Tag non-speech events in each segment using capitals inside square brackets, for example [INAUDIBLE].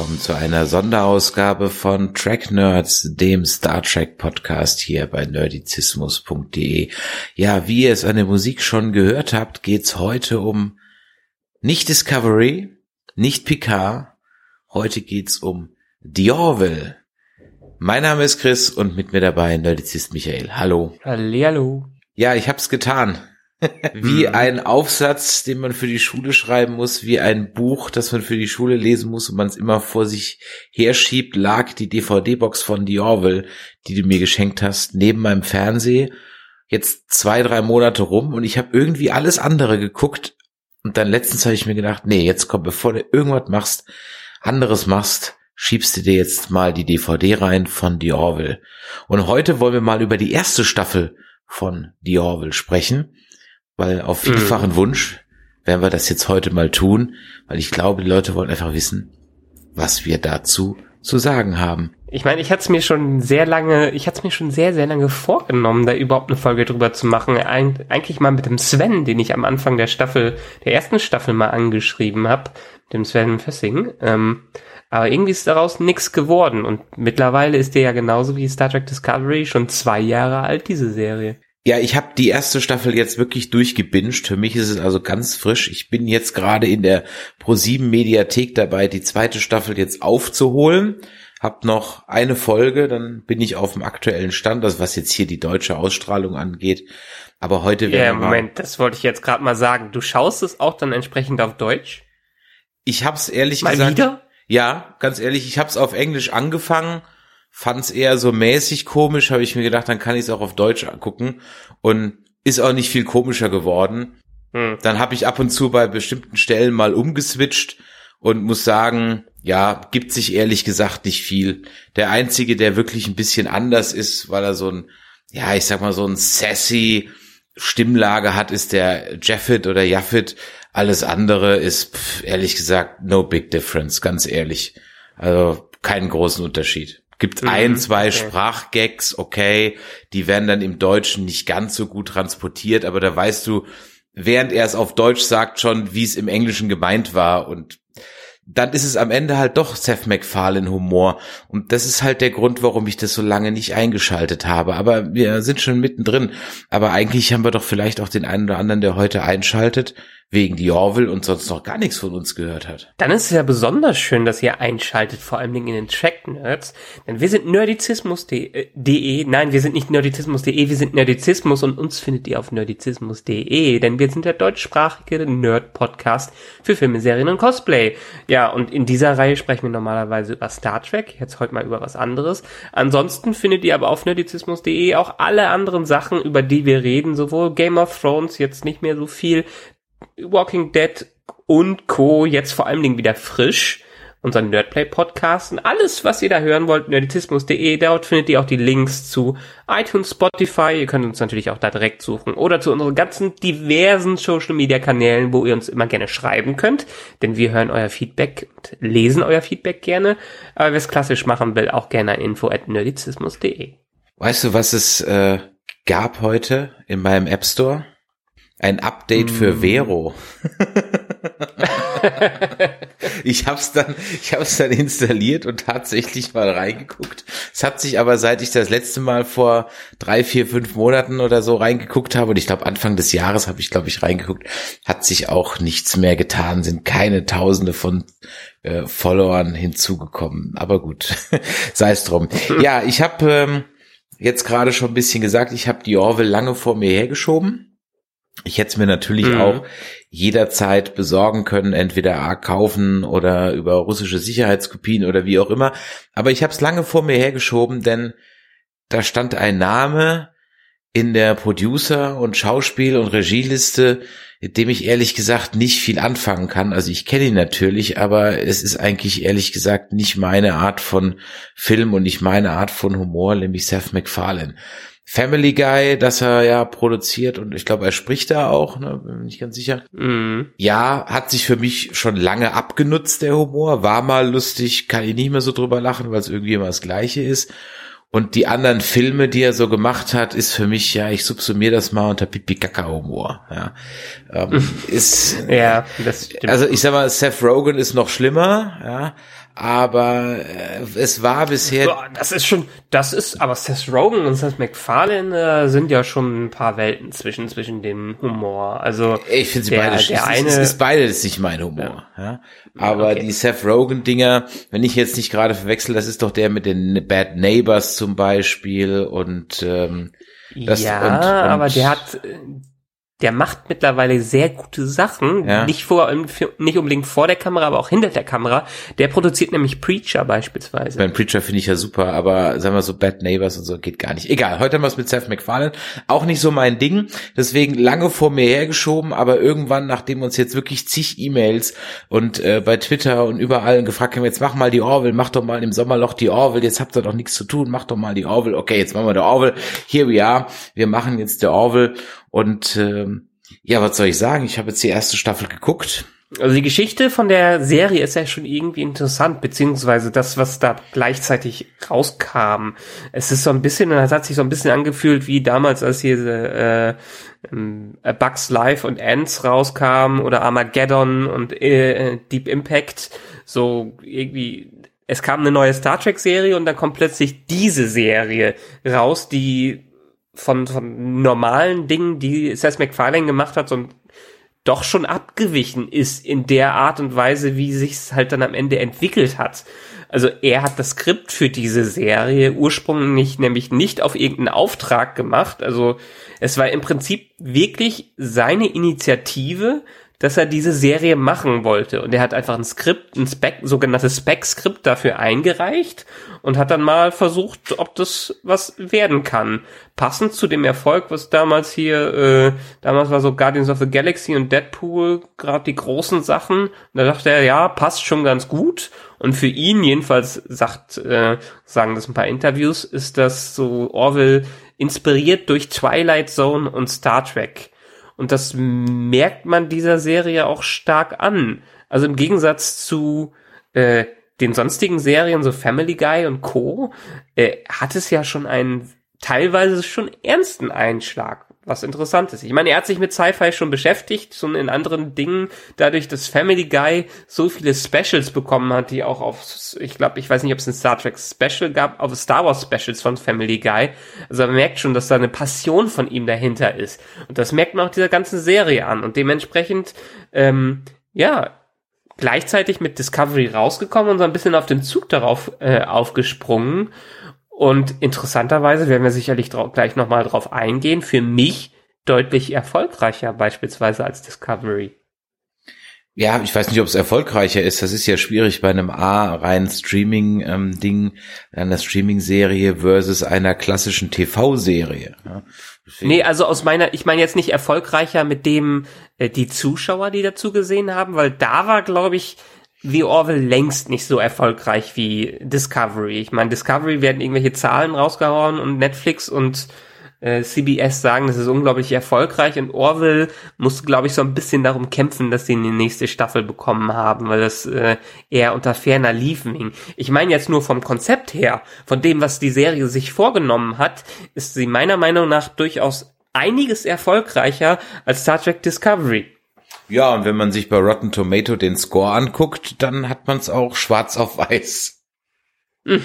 Willkommen zu einer Sonderausgabe von Track Nerds, dem Star Trek Podcast hier bei nerdizismus.de. Ja, wie ihr es an der Musik schon gehört habt, geht's heute um nicht Discovery, nicht Picard, heute geht's um The Orville. Mein Name ist Chris und mit mir dabei Nerdizist Michael. Hallo. Hallihallo. Ja, ich hab's getan. Wie ein Aufsatz, den man für die Schule schreiben muss, wie ein Buch, das man für die Schule lesen muss und man es immer vor sich herschiebt, lag die DVD-Box von The Orville, die du mir geschenkt hast, neben meinem Fernseher. Jetzt zwei, drei Monate rum und ich habe irgendwie alles andere geguckt. Und dann letztens habe ich mir gedacht, nee, jetzt komm, bevor du irgendwas machst, anderes machst, schiebst du dir jetzt mal die DVD rein von The Orville. Und heute wollen wir mal über die erste Staffel von The Orville sprechen weil auf vielfachen mhm. Wunsch werden wir das jetzt heute mal tun, weil ich glaube, die Leute wollen einfach wissen, was wir dazu zu sagen haben. Ich meine, ich hatte es mir schon sehr lange, ich hatte es mir schon sehr, sehr lange vorgenommen, da überhaupt eine Folge drüber zu machen. Eig eigentlich mal mit dem Sven, den ich am Anfang der Staffel, der ersten Staffel mal angeschrieben habe, dem Sven Fessing. Ähm, aber irgendwie ist daraus nichts geworden. Und mittlerweile ist der ja genauso wie Star Trek Discovery schon zwei Jahre alt, diese Serie. Ja, ich habe die erste Staffel jetzt wirklich durchgebinged. Für mich ist es also ganz frisch. Ich bin jetzt gerade in der Pro7 Mediathek dabei, die zweite Staffel jetzt aufzuholen. Hab noch eine Folge, dann bin ich auf dem aktuellen Stand, also was jetzt hier die deutsche Ausstrahlung angeht. Aber heute wäre Ja, Moment, das wollte ich jetzt gerade mal sagen. Du schaust es auch dann entsprechend auf Deutsch? Ich hab's ehrlich mal gesagt. Wieder? Ja, ganz ehrlich, ich hab's auf Englisch angefangen fand es eher so mäßig komisch, habe ich mir gedacht, dann kann ich es auch auf Deutsch angucken und ist auch nicht viel komischer geworden. Hm. Dann habe ich ab und zu bei bestimmten Stellen mal umgeswitcht und muss sagen, ja, gibt sich ehrlich gesagt nicht viel. Der einzige, der wirklich ein bisschen anders ist, weil er so ein, ja, ich sag mal so ein sassy Stimmlage hat, ist der Jaffet oder Jaffet. Alles andere ist pff, ehrlich gesagt no big difference, ganz ehrlich. Also keinen großen Unterschied. Gibt mhm, ein, zwei okay. Sprachgags, okay, die werden dann im Deutschen nicht ganz so gut transportiert, aber da weißt du, während er es auf Deutsch sagt, schon, wie es im Englischen gemeint war und dann ist es am Ende halt doch Seth MacFarlane Humor. Und das ist halt der Grund, warum ich das so lange nicht eingeschaltet habe. Aber wir sind schon mittendrin. Aber eigentlich haben wir doch vielleicht auch den einen oder anderen, der heute einschaltet, wegen die Orville und sonst noch gar nichts von uns gehört hat. Dann ist es ja besonders schön, dass ihr einschaltet, vor allem in den Track Nerds, denn wir sind nerdizismus.de, nein, wir sind nicht nerdizismus.de, wir sind Nerdizismus und uns findet ihr auf nerdizismus.de, denn wir sind der deutschsprachige Nerd-Podcast für Filme, Serien und Cosplay. Ja, und in dieser Reihe sprechen wir normalerweise über Star Trek, jetzt heute mal über was anderes. Ansonsten findet ihr aber auf nerdizismus.de auch alle anderen Sachen, über die wir reden, sowohl Game of Thrones, jetzt nicht mehr so viel, Walking Dead und Co. jetzt vor allen Dingen wieder frisch. Unser Nerdplay Podcast und alles, was ihr da hören wollt, nerditismus.de, dort findet ihr auch die Links zu iTunes, Spotify, ihr könnt uns natürlich auch da direkt suchen oder zu unseren ganzen diversen Social Media Kanälen, wo ihr uns immer gerne schreiben könnt, denn wir hören euer Feedback und lesen euer Feedback gerne, aber wer es klassisch machen will, auch gerne ein info at nerdizismus.de. Weißt du, was es äh, gab heute in meinem App Store? Ein Update für mm. Vero. [LAUGHS] ich hab's dann, ich hab's dann installiert und tatsächlich mal reingeguckt. Es hat sich aber, seit ich das letzte Mal vor drei, vier, fünf Monaten oder so reingeguckt habe, und ich glaube Anfang des Jahres habe ich, glaube ich, reingeguckt, hat sich auch nichts mehr getan, sind keine Tausende von äh, Followern hinzugekommen. Aber gut, [LAUGHS] sei es drum. Ja, ich habe ähm, jetzt gerade schon ein bisschen gesagt, ich habe die Orwell lange vor mir hergeschoben ich hätte es mir natürlich mhm. auch jederzeit besorgen können, entweder A kaufen oder über russische Sicherheitskopien oder wie auch immer. Aber ich habe es lange vor mir hergeschoben, denn da stand ein Name in der Producer- und Schauspiel- und Regieliste, mit dem ich ehrlich gesagt nicht viel anfangen kann. Also ich kenne ihn natürlich, aber es ist eigentlich ehrlich gesagt nicht meine Art von Film und nicht meine Art von Humor, nämlich Seth MacFarlane. Family Guy, das er ja produziert und ich glaube, er spricht da auch, ne, bin mir nicht ganz sicher. Mhm. Ja, hat sich für mich schon lange abgenutzt, der Humor. War mal lustig, kann ich nicht mehr so drüber lachen, weil es irgendwie immer das Gleiche ist. Und die anderen Filme, die er so gemacht hat, ist für mich, ja, ich subsumiere das mal unter Pipi-Kaka-Humor. Ja. Ähm, [LAUGHS] ist, ja, das stimmt. also ich sag mal, Seth Rogen ist noch schlimmer, ja, aber äh, es war bisher. Boah, das ist schon, das ist, aber Seth Rogen und Seth MacFarlane äh, sind ja schon ein paar Welten zwischen zwischen dem Humor. Also ich finde sie der- beide der eine- es ist beides nicht mein Humor. Ja. Aber okay. die Seth Rogen Dinger, wenn ich jetzt nicht gerade verwechsel, das ist doch der mit den Bad Neighbors zum Beispiel und ähm, das ja, und, und, aber der hat, äh, der macht mittlerweile sehr gute Sachen. Ja. Nicht vor, nicht unbedingt vor der Kamera, aber auch hinter der Kamera. Der produziert nämlich Preacher beispielsweise. Ben Preacher finde ich ja super, aber sagen wir so Bad Neighbors und so geht gar nicht. Egal, heute haben wir es mit Seth MacFarlane. Auch nicht so mein Ding, deswegen lange vor mir hergeschoben, aber irgendwann, nachdem uns jetzt wirklich zig E-Mails und äh, bei Twitter und überall gefragt haben, jetzt mach mal die Orville, mach doch mal im Sommerloch die Orville, jetzt habt ihr doch nichts zu tun, mach doch mal die Orville. Okay, jetzt machen wir die Orville. Here we are. Wir machen jetzt der Orville und ähm, ja, was soll ich sagen? Ich habe jetzt die erste Staffel geguckt. Also die Geschichte von der Serie ist ja schon irgendwie interessant, beziehungsweise das, was da gleichzeitig rauskam. Es ist so ein bisschen, es hat sich so ein bisschen angefühlt wie damals, als hier äh, ähm, Bugs Life und Ants rauskam oder Armageddon und äh, Deep Impact. So irgendwie, es kam eine neue Star Trek Serie und dann kommt plötzlich diese Serie raus, die von, von normalen Dingen, die Seth MacFarlane gemacht hat, so doch schon abgewichen ist in der Art und Weise, wie sich's halt dann am Ende entwickelt hat. Also er hat das Skript für diese Serie ursprünglich nämlich nicht auf irgendeinen Auftrag gemacht. Also es war im Prinzip wirklich seine Initiative, dass er diese Serie machen wollte. Und er hat einfach ein Skript, ein Spec, sogenanntes Spec-Skript dafür eingereicht und hat dann mal versucht, ob das was werden kann. Passend zu dem Erfolg, was damals hier, äh, damals war so Guardians of the Galaxy und Deadpool gerade die großen Sachen. Und da dachte er, ja, passt schon ganz gut. Und für ihn, jedenfalls sagt, äh, sagen das ein paar Interviews, ist das so Orwell inspiriert durch Twilight Zone und Star Trek. Und das merkt man dieser Serie auch stark an. Also im Gegensatz zu äh, den sonstigen Serien, so Family Guy und Co., äh, hat es ja schon einen teilweise schon ernsten Einschlag, was interessant ist. Ich meine, er hat sich mit Sci-Fi schon beschäftigt, schon in anderen Dingen, dadurch, dass Family Guy so viele Specials bekommen hat, die auch auf, ich glaube, ich weiß nicht, ob es ein Star Trek Special gab, auf Star Wars Specials von Family Guy. Also man merkt schon, dass da eine Passion von ihm dahinter ist. Und das merkt man auch dieser ganzen Serie an. Und dementsprechend, ähm, ja, gleichzeitig mit Discovery rausgekommen und so ein bisschen auf den Zug darauf äh, aufgesprungen. Und interessanterweise werden wir sicherlich gleich nochmal drauf eingehen. Für mich deutlich erfolgreicher beispielsweise als Discovery. Ja, ich weiß nicht, ob es erfolgreicher ist. Das ist ja schwierig bei einem A rein Streaming-Ding, einer Streaming-Serie versus einer klassischen TV-Serie. Ja, Nee, also aus meiner, ich meine jetzt nicht erfolgreicher mit dem, äh, die Zuschauer, die dazu gesehen haben, weil da war, glaube ich, The Orville längst nicht so erfolgreich wie Discovery. Ich meine, Discovery werden irgendwelche Zahlen rausgehauen und Netflix und äh, CBS sagen, das ist unglaublich erfolgreich und Orville musste, glaube ich, so ein bisschen darum kämpfen, dass sie eine nächste Staffel bekommen haben, weil das äh, eher unter ferner Liefen hing. Ich meine jetzt nur vom Konzept her, von dem, was die Serie sich vorgenommen hat, ist sie meiner Meinung nach durchaus einiges erfolgreicher als Star Trek Discovery. Ja, und wenn man sich bei Rotten Tomato den Score anguckt, dann hat man es auch schwarz auf weiß. [LAUGHS]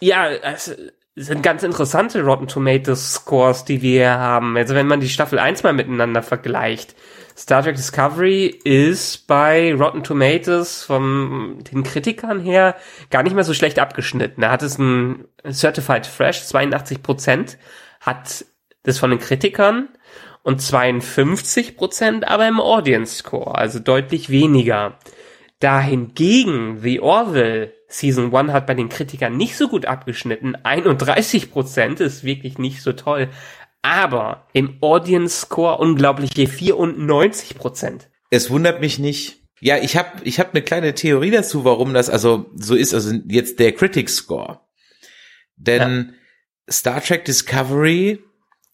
Ja, es sind ganz interessante Rotten Tomatoes Scores, die wir hier haben. Also wenn man die Staffel 1 mal miteinander vergleicht. Star Trek Discovery ist bei Rotten Tomatoes von den Kritikern her gar nicht mehr so schlecht abgeschnitten. Da hat es ein Certified Fresh, 82 Prozent, hat das von den Kritikern und 52 Prozent aber im Audience Score, also deutlich weniger. Dahingegen The Orville Season 1 hat bei den Kritikern nicht so gut abgeschnitten. 31 Prozent ist wirklich nicht so toll. Aber im Audience Score unglaubliche 94 Prozent. Es wundert mich nicht. Ja, ich habe ich hab eine kleine Theorie dazu, warum das also so ist. Also jetzt der Critic Score. Denn Star Trek Discovery,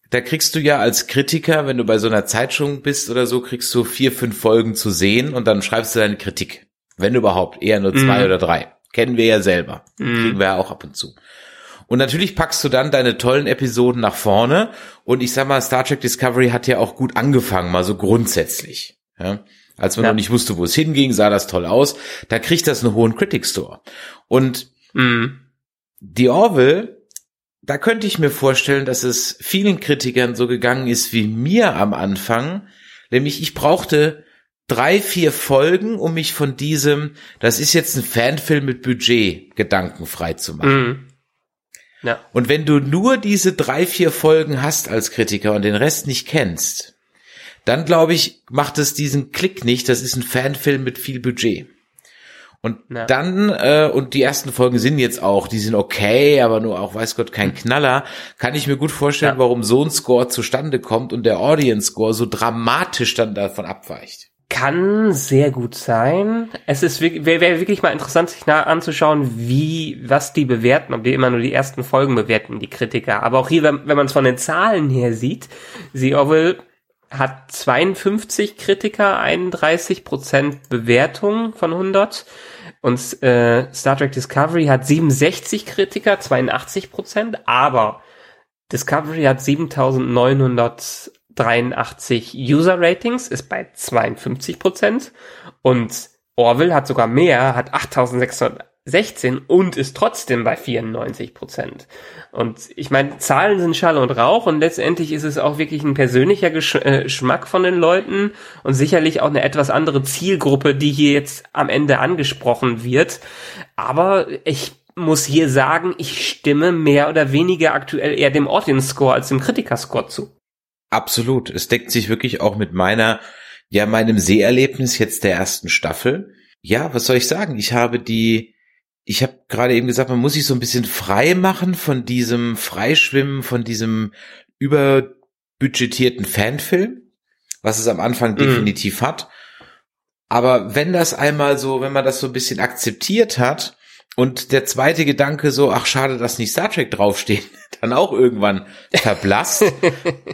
da kriegst du ja als Kritiker, wenn du bei so einer Zeitschrift bist oder so, kriegst du vier, fünf Folgen zu sehen und dann schreibst du deine Kritik. Wenn überhaupt, eher nur zwei mm. oder drei. Kennen wir ja selber. Mm. Kriegen wir ja auch ab und zu. Und natürlich packst du dann deine tollen Episoden nach vorne. Und ich sag mal, Star Trek Discovery hat ja auch gut angefangen, mal so grundsätzlich. Ja? Als man ja. noch nicht wusste, wo es hinging, sah das toll aus. Da kriegt das einen hohen Critic Store. Und mm. die Orville, da könnte ich mir vorstellen, dass es vielen Kritikern so gegangen ist wie mir am Anfang. Nämlich ich brauchte drei, vier Folgen, um mich von diesem, das ist jetzt ein Fanfilm mit Budget, Gedanken frei zu machen. Mm. Ja. Und wenn du nur diese drei, vier Folgen hast als Kritiker und den Rest nicht kennst, dann glaube ich, macht es diesen Klick nicht. Das ist ein Fanfilm mit viel Budget. Und ja. dann, äh, und die ersten Folgen sind jetzt auch, die sind okay, aber nur auch, weiß Gott, kein Knaller, kann ich mir gut vorstellen, ja. warum so ein Score zustande kommt und der Audience Score so dramatisch dann davon abweicht. Kann sehr gut sein. Es ist wäre wär wirklich mal interessant, sich nah anzuschauen, wie, was die bewerten, ob die immer nur die ersten Folgen bewerten, die Kritiker. Aber auch hier, wenn, wenn man es von den Zahlen her sieht, The Orville hat 52 Kritiker, 31 Prozent Bewertung von 100. Und äh, Star Trek Discovery hat 67 Kritiker, 82 Prozent. Aber Discovery hat 7983 User Ratings, ist bei 52 Prozent. Und Orville hat sogar mehr, hat 8600 16 und ist trotzdem bei 94 Prozent. Und ich meine, Zahlen sind Schall und Rauch und letztendlich ist es auch wirklich ein persönlicher Gesch äh, Geschmack von den Leuten und sicherlich auch eine etwas andere Zielgruppe, die hier jetzt am Ende angesprochen wird. Aber ich muss hier sagen, ich stimme mehr oder weniger aktuell eher dem Audience Score als dem Kritiker Score zu. Absolut. Es deckt sich wirklich auch mit meiner, ja, meinem Seherlebnis jetzt der ersten Staffel. Ja, was soll ich sagen? Ich habe die, ich habe gerade eben gesagt, man muss sich so ein bisschen frei machen von diesem Freischwimmen, von diesem überbudgetierten Fanfilm, was es am Anfang mm. definitiv hat. Aber wenn das einmal so, wenn man das so ein bisschen akzeptiert hat und der zweite Gedanke so, ach schade, dass nicht Star Trek draufsteht, [LAUGHS] dann auch irgendwann verblasst.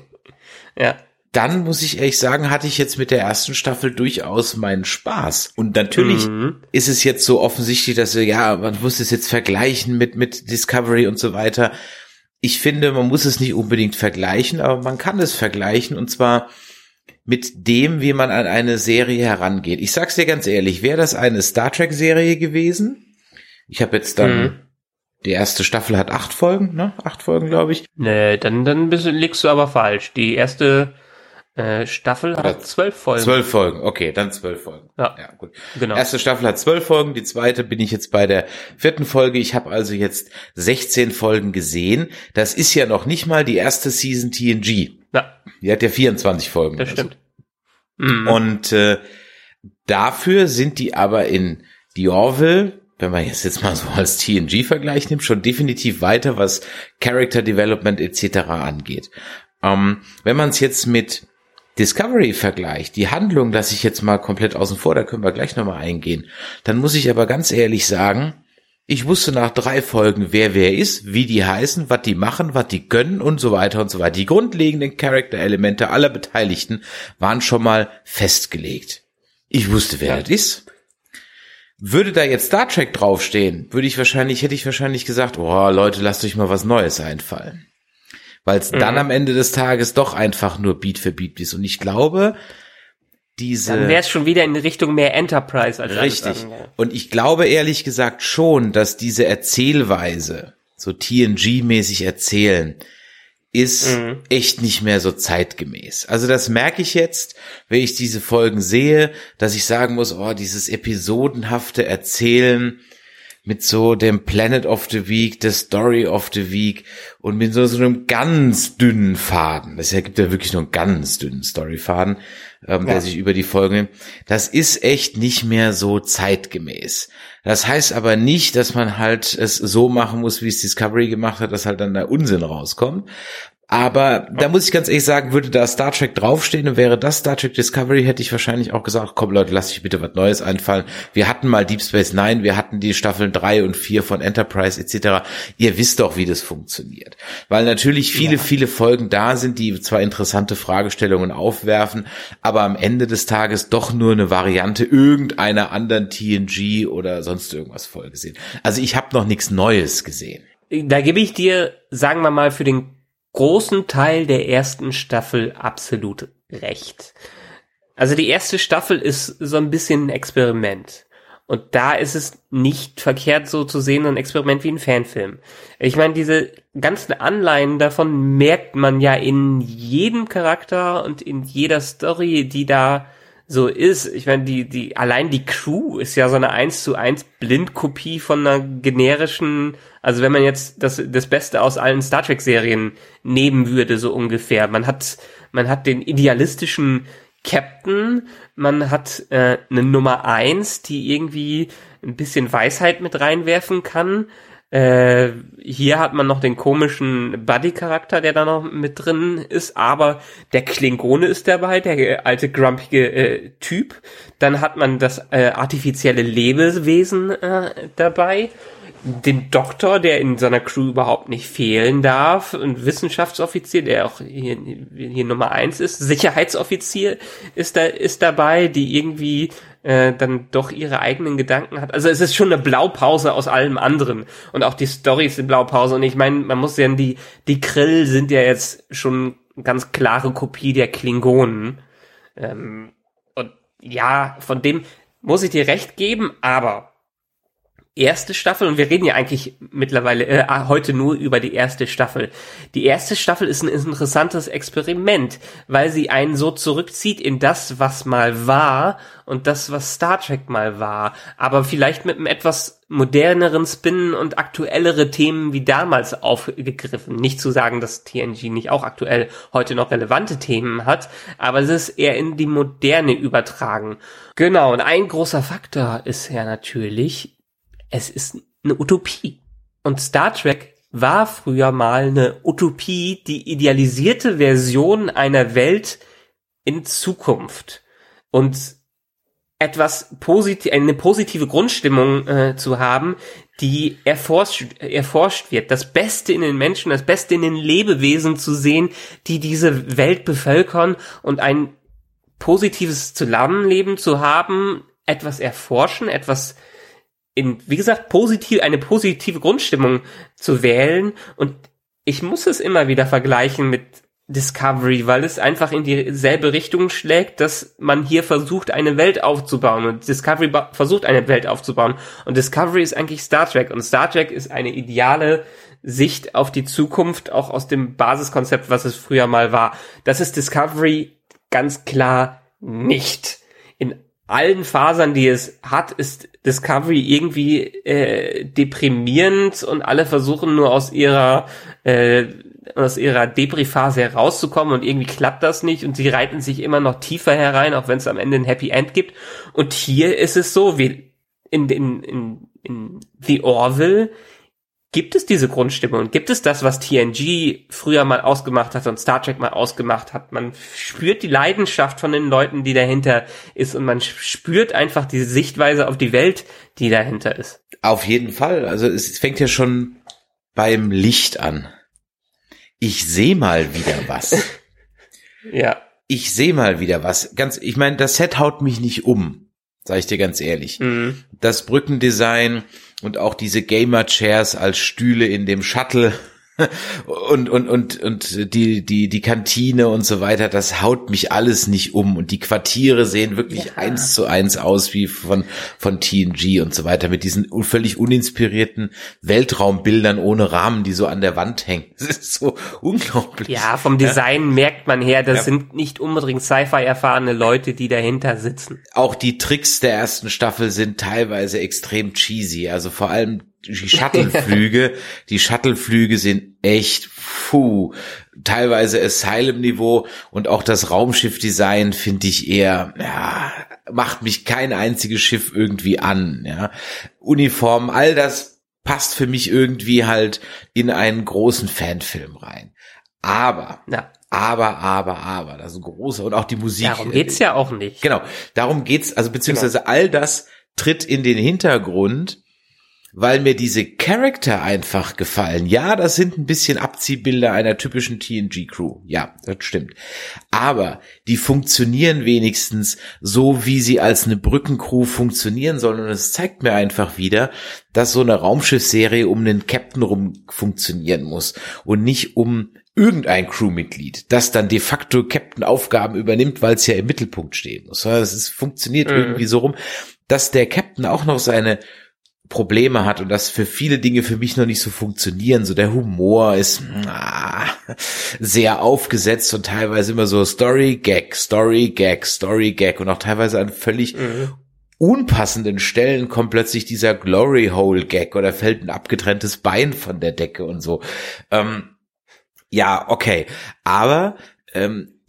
[LAUGHS] ja dann muss ich ehrlich sagen, hatte ich jetzt mit der ersten Staffel durchaus meinen Spaß. Und natürlich mhm. ist es jetzt so offensichtlich, dass wir, ja, man muss es jetzt vergleichen mit, mit Discovery und so weiter. Ich finde, man muss es nicht unbedingt vergleichen, aber man kann es vergleichen und zwar mit dem, wie man an eine Serie herangeht. Ich sag's dir ganz ehrlich, wäre das eine Star Trek Serie gewesen? Ich habe jetzt dann mhm. Die erste Staffel hat acht Folgen, ne? Acht Folgen, glaube ich. Nee, dann, dann bist, liegst du aber falsch. Die erste äh, Staffel hat zwölf Folgen. Zwölf Folgen, okay, dann zwölf Folgen. Ja, ja gut. Genau. Erste Staffel hat zwölf Folgen, die zweite bin ich jetzt bei der vierten Folge. Ich habe also jetzt 16 Folgen gesehen. Das ist ja noch nicht mal die erste Season TNG. Ja. Die hat ja 24 Folgen. Das stimmt. Mhm. Und äh, dafür sind die aber in The Orville, wenn man jetzt jetzt mal so als TNG-Vergleich nimmt, schon definitiv weiter, was Character Development etc. angeht. Ähm, wenn man es jetzt mit Discovery vergleicht, die Handlung lasse ich jetzt mal komplett außen vor, da können wir gleich nochmal eingehen. Dann muss ich aber ganz ehrlich sagen, ich wusste nach drei Folgen, wer wer ist, wie die heißen, was die machen, was die gönnen und so weiter und so weiter. Die grundlegenden Charakterelemente aller Beteiligten waren schon mal festgelegt. Ich wusste, wer ja. das ist. Würde da jetzt Star Trek draufstehen, würde ich wahrscheinlich, hätte ich wahrscheinlich gesagt, oh Leute, lasst euch mal was Neues einfallen weil es mhm. dann am Ende des Tages doch einfach nur Beat für Beat ist. Und ich glaube, diese. Dann wäre es schon wieder in Richtung mehr Enterprise als Richtig. Und ich glaube ehrlich gesagt schon, dass diese Erzählweise, so TNG-mäßig erzählen, ist mhm. echt nicht mehr so zeitgemäß. Also das merke ich jetzt, wenn ich diese Folgen sehe, dass ich sagen muss, oh, dieses episodenhafte Erzählen, mit so dem Planet of the Week, der Story of the Week und mit so, so einem ganz dünnen Faden. Das gibt ja wirklich nur einen ganz dünnen Storyfaden, ähm, ja. der sich über die Folgen nimmt. Das ist echt nicht mehr so zeitgemäß. Das heißt aber nicht, dass man halt es so machen muss, wie es Discovery gemacht hat, dass halt dann der Unsinn rauskommt. Aber da muss ich ganz ehrlich sagen, würde da Star Trek draufstehen und wäre das Star Trek Discovery, hätte ich wahrscheinlich auch gesagt, komm Leute, lasst euch bitte was Neues einfallen. Wir hatten mal Deep Space Nine, wir hatten die Staffeln drei und vier von Enterprise etc. Ihr wisst doch, wie das funktioniert. Weil natürlich viele, ja. viele Folgen da sind, die zwar interessante Fragestellungen aufwerfen, aber am Ende des Tages doch nur eine Variante irgendeiner anderen TNG oder sonst irgendwas Folge sind. Also ich habe noch nichts Neues gesehen. Da gebe ich dir, sagen wir mal, für den großen Teil der ersten Staffel absolut recht. Also die erste Staffel ist so ein bisschen ein Experiment. Und da ist es nicht verkehrt so zu sehen, ein Experiment wie ein Fanfilm. Ich meine, diese ganzen Anleihen davon merkt man ja in jedem Charakter und in jeder Story, die da so ist. Ich meine, die, die, allein die Crew ist ja so eine 1 zu 1 Blindkopie von einer generischen, also wenn man jetzt das, das Beste aus allen Star Trek Serien nehmen würde, so ungefähr. Man hat, man hat den idealistischen Captain, man hat äh, eine Nummer 1, die irgendwie ein bisschen Weisheit mit reinwerfen kann. Äh, hier hat man noch den komischen Buddy-Charakter, der da noch mit drin ist, aber der Klingone ist dabei, der alte grumpige äh, Typ. Dann hat man das äh, artifizielle Lebewesen äh, dabei den Doktor, der in seiner Crew überhaupt nicht fehlen darf, ein Wissenschaftsoffizier, der auch hier, hier Nummer eins ist, Sicherheitsoffizier ist da ist dabei, die irgendwie äh, dann doch ihre eigenen Gedanken hat. Also es ist schon eine Blaupause aus allem anderen. Und auch die Story ist eine Blaupause. Und ich meine, man muss ja die die Krill sind ja jetzt schon ganz klare Kopie der Klingonen. Ähm, und ja, von dem muss ich dir recht geben, aber erste Staffel und wir reden ja eigentlich mittlerweile äh, heute nur über die erste Staffel. Die erste Staffel ist ein interessantes Experiment, weil sie einen so zurückzieht in das, was mal war und das, was Star Trek mal war, aber vielleicht mit einem etwas moderneren Spin und aktuellere Themen wie damals aufgegriffen. Nicht zu sagen, dass TNG nicht auch aktuell heute noch relevante Themen hat, aber es ist eher in die Moderne übertragen. Genau, und ein großer Faktor ist ja natürlich, es ist eine Utopie. Und Star Trek war früher mal eine Utopie, die idealisierte Version einer Welt in Zukunft. Und etwas positiv, eine positive Grundstimmung äh, zu haben, die erforscht, erforscht wird. Das Beste in den Menschen, das Beste in den Lebewesen zu sehen, die diese Welt bevölkern und ein positives Zusammenleben zu haben, etwas erforschen, etwas in, wie gesagt, positiv, eine positive Grundstimmung zu wählen. Und ich muss es immer wieder vergleichen mit Discovery, weil es einfach in dieselbe Richtung schlägt, dass man hier versucht, eine Welt aufzubauen und Discovery versucht, eine Welt aufzubauen. Und Discovery ist eigentlich Star Trek und Star Trek ist eine ideale Sicht auf die Zukunft, auch aus dem Basiskonzept, was es früher mal war. Das ist Discovery ganz klar nicht. In allen Fasern, die es hat, ist Discovery irgendwie äh, deprimierend und alle versuchen nur aus ihrer äh, aus ihrer Depri-Phase herauszukommen und irgendwie klappt das nicht und sie reiten sich immer noch tiefer herein, auch wenn es am Ende ein Happy End gibt. Und hier ist es so, wie in, in, in, in The Orville Gibt es diese Grundstimmung? Gibt es das, was TNG früher mal ausgemacht hat und Star Trek mal ausgemacht hat? Man spürt die Leidenschaft von den Leuten, die dahinter ist und man spürt einfach diese Sichtweise auf die Welt, die dahinter ist. Auf jeden Fall. Also es fängt ja schon beim Licht an. Ich sehe mal wieder was. [LAUGHS] ja. Ich sehe mal wieder was. Ganz, ich meine, das Set haut mich nicht um, sag ich dir ganz ehrlich. Mhm. Das Brückendesign, und auch diese Gamer Chairs als Stühle in dem Shuttle und und und und die die die Kantine und so weiter, das haut mich alles nicht um und die Quartiere sehen wirklich ja. eins zu eins aus wie von von TNG und so weiter mit diesen völlig uninspirierten Weltraumbildern ohne Rahmen, die so an der Wand hängen. Das ist so unglaublich. Ja, vom Design ja. merkt man her, das ja. sind nicht unbedingt Sci-Fi erfahrene Leute, die dahinter sitzen. Auch die Tricks der ersten Staffel sind teilweise extrem cheesy, also vor allem die Shuttleflüge, [LAUGHS] die Shuttleflüge sind echt, puh, teilweise Asylum-Niveau und auch das Raumschiff-Design finde ich eher, ja, macht mich kein einziges Schiff irgendwie an, ja. Uniform, all das passt für mich irgendwie halt in einen großen Fanfilm rein. Aber, Ja. aber, aber, aber, das ist ein großer und auch die Musik. Darum geht's ja auch nicht. Genau, darum geht's, also beziehungsweise all das tritt in den Hintergrund, weil mir diese Charakter einfach gefallen. Ja, das sind ein bisschen Abziehbilder einer typischen TNG-Crew. Ja, das stimmt. Aber die funktionieren wenigstens so, wie sie als eine Brückencrew funktionieren sollen. Und es zeigt mir einfach wieder, dass so eine Raumschiffserie um den Captain rum funktionieren muss und nicht um irgendein Crewmitglied, das dann de facto Captain-Aufgaben übernimmt, weil es ja im Mittelpunkt stehen muss. Es funktioniert Mhm. irgendwie so rum, dass der Captain auch noch seine Probleme hat und das für viele Dinge für mich noch nicht so funktionieren. So der Humor ist ah, sehr aufgesetzt und teilweise immer so Story Gag, Story Gag, Story Gag und auch teilweise an völlig unpassenden Stellen kommt plötzlich dieser Glory Hole Gag oder fällt ein abgetrenntes Bein von der Decke und so. Ähm, ja, okay, aber ähm,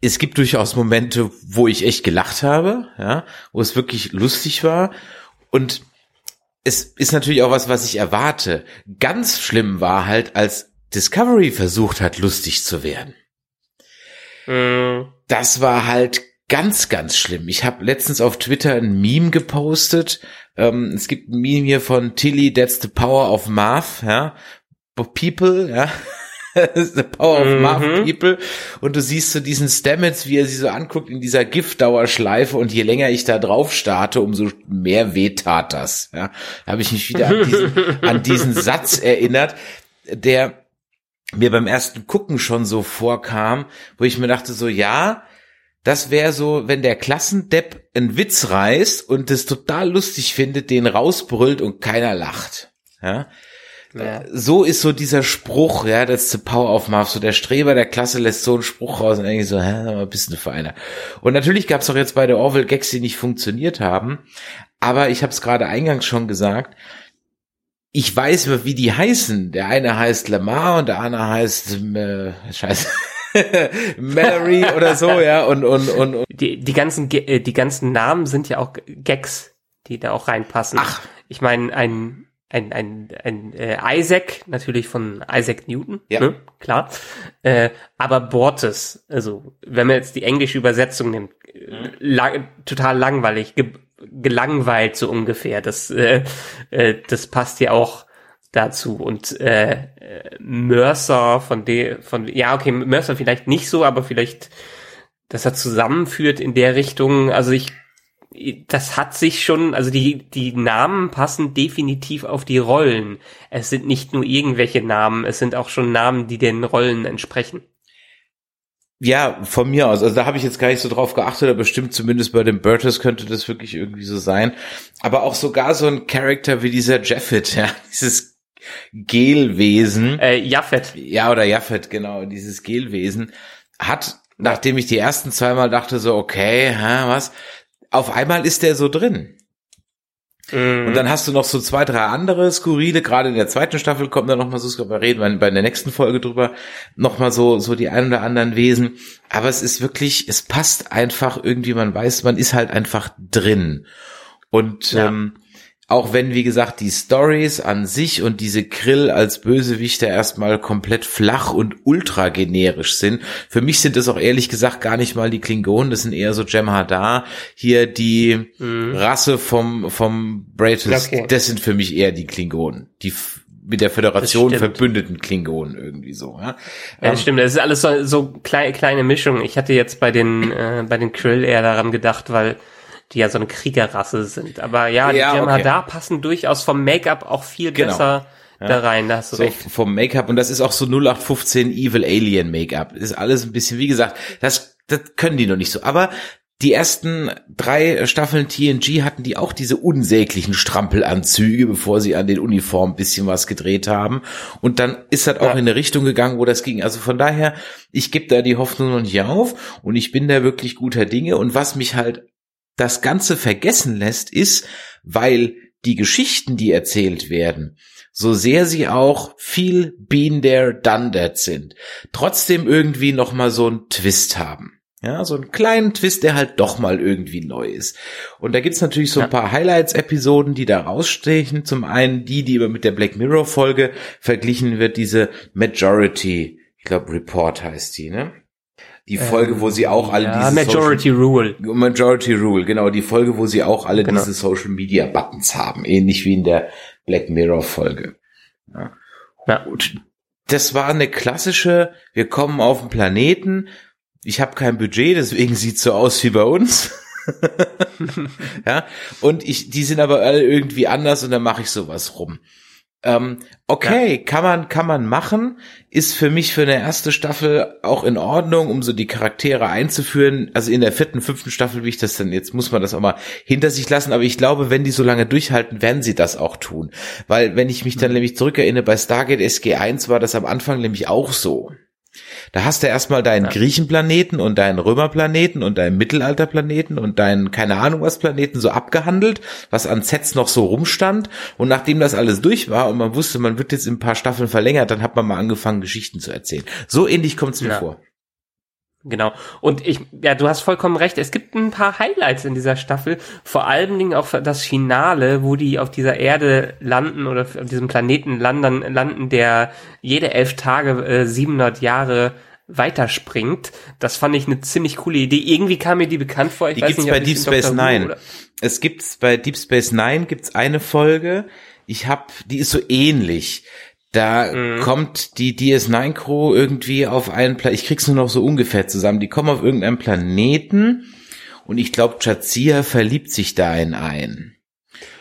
es gibt durchaus Momente, wo ich echt gelacht habe, ja, wo es wirklich lustig war und es ist natürlich auch was, was ich erwarte. Ganz schlimm war halt, als Discovery versucht hat, lustig zu werden. Mhm. Das war halt ganz, ganz schlimm. Ich habe letztens auf Twitter ein Meme gepostet. Ähm, es gibt ein Meme hier von Tilly, That's the Power of Marv, ja. People, ja. [LAUGHS] [LAUGHS] The Power of Mhm. Marv People. Und du siehst so diesen Stamets, wie er sie so anguckt in dieser Giftdauerschleife. Und je länger ich da drauf starte, umso mehr weh tat das. Ja. Da habe ich mich wieder an diesen, [LAUGHS] an diesen Satz erinnert, der mir beim ersten Gucken schon so vorkam, wo ich mir dachte so, ja, das wäre so, wenn der Klassendepp einen Witz reißt und es total lustig findet, den rausbrüllt und keiner lacht. Ja? Ja. So ist so dieser Spruch, ja, das the Power of Marv, so der Streber der Klasse lässt so einen Spruch raus und irgendwie so, hä, mal, bist du für einer. Und natürlich gab es auch jetzt bei der Orville Gags, die nicht funktioniert haben, aber ich habe es gerade eingangs schon gesagt, ich weiß, wie die heißen. Der eine heißt Lamar und der andere heißt äh, Scheiße. [LAUGHS] Mallory oder so, ja, und, und, und, und Die, die ganzen, äh, die ganzen Namen sind ja auch Gags, die da auch reinpassen. Ach. Ich meine, ein, ein, ein, ein äh, Isaac, natürlich von Isaac Newton, Ja. ne? klar. Äh, aber Bortes, also wenn man jetzt die englische Übersetzung nimmt, äh, lang, total langweilig, ge gelangweilt so ungefähr. Das, äh, äh, das passt ja auch dazu. Und äh, Mercer von der, von ja, okay, Mercer vielleicht nicht so, aber vielleicht, dass er zusammenführt in der Richtung. Also ich, das hat sich schon, also die die Namen passen definitiv auf die Rollen. Es sind nicht nur irgendwelche Namen, es sind auch schon Namen, die den Rollen entsprechen. Ja, von mir aus. Also da habe ich jetzt gar nicht so drauf geachtet, aber bestimmt zumindest bei den Burters könnte das wirklich irgendwie so sein. Aber auch sogar so ein Charakter wie dieser Jeffet, [LAUGHS] ja, dieses Gelwesen. Äh, Jaffet. Ja, oder Jaffet, genau, dieses Gelwesen hat, nachdem ich die ersten zweimal dachte so, okay, hä, was, auf einmal ist der so drin. Und dann hast du noch so zwei, drei andere skurrile, gerade in der zweiten Staffel kommt dann noch mal so, wir reden bei, bei der nächsten Folge drüber, noch mal so, so die ein oder anderen Wesen. Aber es ist wirklich, es passt einfach irgendwie, man weiß, man ist halt einfach drin. Und Ja. ähm, auch wenn, wie gesagt, die Stories an sich und diese Krill als Bösewichter erstmal komplett flach und ultra generisch sind. Für mich sind es auch ehrlich gesagt gar nicht mal die Klingonen, das sind eher so Jem'Hadar, hier die Rasse vom, vom Bratus, Okay. das sind für mich eher die Klingonen, die mit der Föderation Das verbündeten Klingonen irgendwie so. Ja? Ja, Ähm, das stimmt. Das ist alles so, so kleine, kleine Mischung. Ich hatte jetzt bei den, äh, bei den Krill eher daran gedacht, weil die ja so eine Kriegerrasse sind. Aber ja, die Ja, okay. Jem'Hadar passen durchaus vom Make-up auch viel Genau. besser da rein. Da hast du so recht. vom Make-up und das ist auch so 0815 Evil Alien Make-up. Ist alles ein bisschen, wie gesagt, das, das können die noch nicht so. Aber die ersten drei Staffeln TNG hatten die auch diese unsäglichen Strampelanzüge, bevor sie an den Uniformen ein bisschen was gedreht haben. Und dann ist das auch Ja. in eine Richtung gegangen, wo das ging. Also von daher, ich gebe da die Hoffnung noch nicht auf und ich bin da wirklich guter Dinge. Und was mich halt das Ganze vergessen lässt, ist, weil die Geschichten, die erzählt werden, so sehr sie auch viel been there, done that sind, trotzdem irgendwie noch mal so einen Twist haben. Ja, so einen kleinen Twist, der halt doch mal irgendwie neu ist. Und da gibt's natürlich so ein paar Highlights-Episoden, die da rausstechen. Zum einen die, die immer mit der Black Mirror-Folge verglichen wird, diese Majority Ich glaube, Report heißt die, ne? Die Folge, wo sie auch alle ja, diese Majority Rule. Social, Majority Rule, genau, die Folge, wo sie auch alle Genau. diese Social Media Buttons haben, ähnlich wie in der Black Mirror Folge. Ja. Ja. Und das war eine klassische, wir kommen auf den Planeten, ich habe kein Budget, deswegen [LAUGHS] sieht's so aus wie bei uns. [LAUGHS] ja, und ich, die sind aber alle irgendwie anders und dann mache ich sowas rum. Ähm, okay, kann man, kann man machen, ist für mich für eine erste Staffel auch in Ordnung, um so die Charaktere einzuführen. Also in der vierten, fünften Staffel, wie ich das denn jetzt, muss man das auch mal hinter sich lassen. Aber ich glaube, wenn die so lange durchhalten, werden sie das auch tun. Weil, wenn ich mich dann nämlich zurückerinnere, bei Stargate SG1 war das am Anfang nämlich auch so. Da hast du erstmal deinen Ja. Griechenplaneten und deinen Römerplaneten und deinen Mittelalterplaneten und deinen, keine Ahnung was Planeten so abgehandelt, was an Sets noch so rumstand. Und nachdem das alles durch war und man wusste, man wird jetzt in ein paar Staffeln verlängert, dann hat man mal angefangen, Geschichten zu erzählen. So ähnlich kommt es mir Ja. vor. Genau. Und ich, ja, du hast vollkommen recht. Es gibt ein paar Highlights in dieser Staffel. Vor allen Dingen auch das Finale, wo die auf dieser Erde landen oder auf diesem Planeten landen, landen der jede elf Tage äh, 700 Jahre weiterspringt. Das fand ich eine ziemlich coole Idee. Irgendwie kam mir die bekannt vor. Ich Die gibt's nicht, bei Deep Space Nine. Es gibt's bei Deep Space Nine gibt's eine Folge. Ich hab, die ist so ähnlich. Da Mhm. kommt die DS9 Crew irgendwie auf einen Plan. Ich krieg's nur noch so ungefähr zusammen. Die kommen auf irgendeinen Planeten und ich glaube, Jadzia verliebt sich da in einen.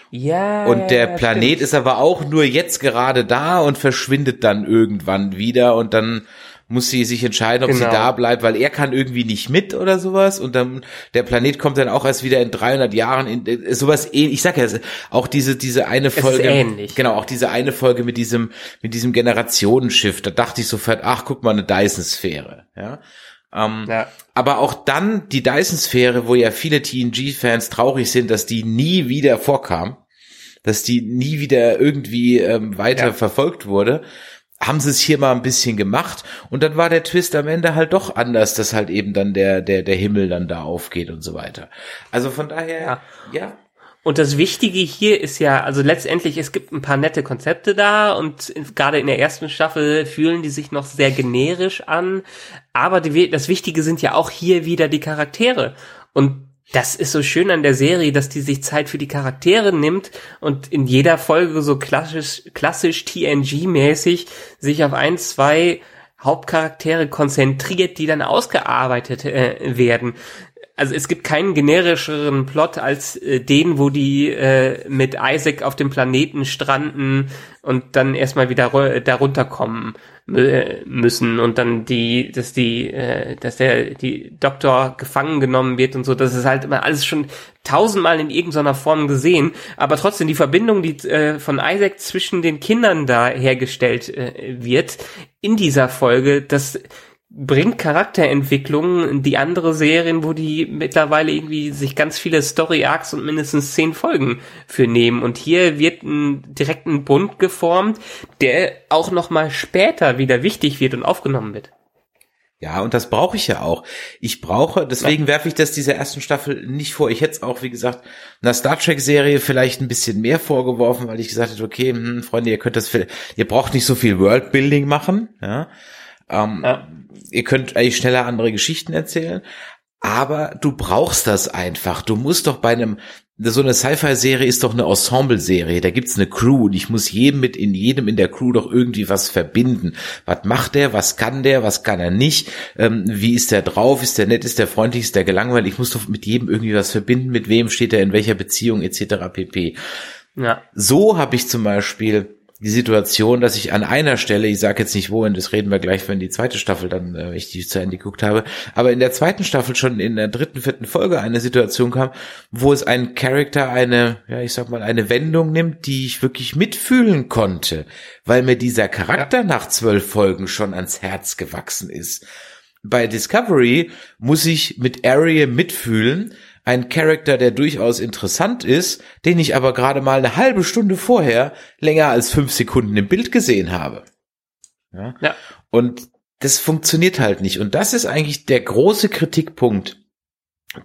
Ja. Und der ja, Planet stimmt. ist aber auch nur jetzt gerade da und verschwindet dann irgendwann wieder und dann muss sie sich entscheiden, ob sie Genau. da bleibt, weil er kann irgendwie nicht mit oder sowas und dann der Planet kommt dann auch erst wieder in 300 Jahren in äh, sowas ähnlich. Ich sag ja, auch diese diese eine Folge genau, auch diese eine Folge mit diesem mit diesem Generationenschiff, da dachte ich sofort, ach, guck mal eine Dyson Sphäre, ja? Ähm, Ja. aber auch dann die Dyson-Sphäre, wo ja viele TNG-Fans traurig sind, dass die nie wieder vorkam, dass die nie wieder irgendwie ähm, weiter Ja. verfolgt wurde, haben sie es hier mal ein bisschen gemacht und dann war der Twist am Ende halt doch anders, dass halt eben dann der der der Himmel dann da aufgeht und so weiter. Also von daher Ja. ja, Und das Wichtige hier ist ja, also letztendlich, es gibt ein paar nette Konzepte da und gerade in der ersten Staffel fühlen die sich noch sehr generisch an. Aber die, das Wichtige sind ja auch hier wieder die Charaktere. Und das ist so schön an der Serie, dass die sich Zeit für die Charaktere nimmt und in jeder Folge so klassisch, klassisch TNG-mäßig sich auf ein, zwei Hauptcharaktere konzentriert, die dann ausgearbeitet äh, werden also es gibt keinen generischeren Plot als äh, den, wo die äh, mit Isaac auf dem Planeten stranden und dann erstmal wieder ru- da runterkommen äh, müssen und dann die, dass die, äh, dass der die Doktor gefangen genommen wird und so. Das ist halt immer alles schon tausendmal in irgendeiner Form gesehen, aber trotzdem die Verbindung, die äh, von Isaac zwischen den Kindern da hergestellt äh, wird in dieser Folge, das bringt Charakterentwicklungen, die andere Serien, wo die mittlerweile irgendwie sich ganz viele Story-Arcs und mindestens zehn Folgen für nehmen. Und hier wird ein direkten Bund geformt, der auch noch mal später wieder wichtig wird und aufgenommen wird. Ja, und das brauche ich ja auch. Ich brauche, deswegen werfe ich das dieser ersten Staffel nicht vor. Ich hätte es auch, wie gesagt, einer Star Trek-Serie vielleicht ein bisschen mehr vorgeworfen, weil ich gesagt hätte, okay, hm, Freunde, ihr könnt das, für, ihr braucht nicht so viel Worldbuilding machen, ja. Ähm, Ja. Ihr könnt eigentlich schneller andere Geschichten erzählen, aber du brauchst das einfach. Du musst doch bei einem, so eine Sci-Fi-Serie ist doch eine Ensemble-Serie. Da gibt's eine Crew und ich muss jedem mit in jedem in der Crew doch irgendwie was verbinden. Was macht der? Was kann der? Was kann er nicht? Ähm, wie ist der drauf? Ist der nett? Ist der freundlich? Ist der gelangweilt? Ich muss doch mit jedem irgendwie was verbinden. Mit wem steht er in welcher Beziehung etc. pp. Ja. So habe ich zum Beispiel die Situation, dass ich an einer Stelle, ich sage jetzt nicht wohin, das reden wir gleich, wenn die zweite Staffel dann, äh, ich die zu Ende geguckt habe, aber in der zweiten Staffel schon in der dritten, vierten Folge eine Situation kam, wo es ein Charakter eine, ja, ich sag mal, eine Wendung nimmt, die ich wirklich mitfühlen konnte, weil mir dieser Charakter nach zwölf Folgen schon ans Herz gewachsen ist. Bei Discovery muss ich mit Arya mitfühlen, ein Charakter, der durchaus interessant ist, den ich aber gerade mal eine halbe Stunde vorher länger als fünf Sekunden im Bild gesehen habe. Ja? Ja. Und das funktioniert halt nicht. Und das ist eigentlich der große Kritikpunkt,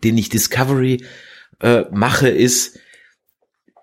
den ich Discovery äh, mache, ist,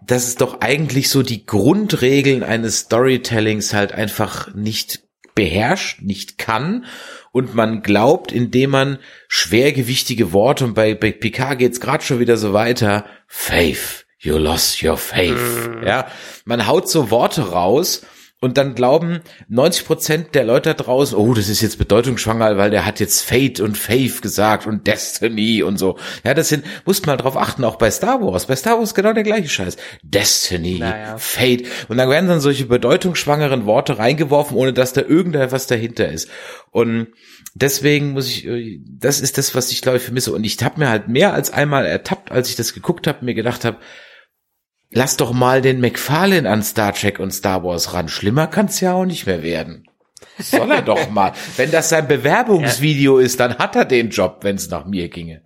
dass es doch eigentlich so die Grundregeln eines Storytellings halt einfach nicht beherrscht, nicht kann und man glaubt, indem man schwergewichtige Worte und bei, bei Picard geht's gerade schon wieder so weiter, Faith, you lost your faith. Mm. Ja, man haut so Worte raus und dann glauben 90 Prozent der Leute da draußen, oh, das ist jetzt bedeutungsschwanger, weil der hat jetzt Fate und Faith gesagt und Destiny und so. Ja, das sind, muss man drauf achten, auch bei Star Wars. Bei Star Wars genau der gleiche Scheiß. Destiny, naja. Fate. Und dann werden dann solche bedeutungsschwangeren Worte reingeworfen, ohne dass da irgendetwas dahinter ist. Und deswegen muss ich, äh, das ist das, was ich glaube ich vermisse. Und ich habe mir halt mehr als einmal ertappt, als ich das geguckt habe, mir gedacht habe, Lass doch mal den McFarlane an Star Trek und Star Wars ran. Schlimmer kann's ja auch nicht mehr werden. Soll er doch mal. [LAUGHS] Wenn das sein Bewerbungsvideo ja. ist, dann hat er den Job, wenn es nach mir ginge.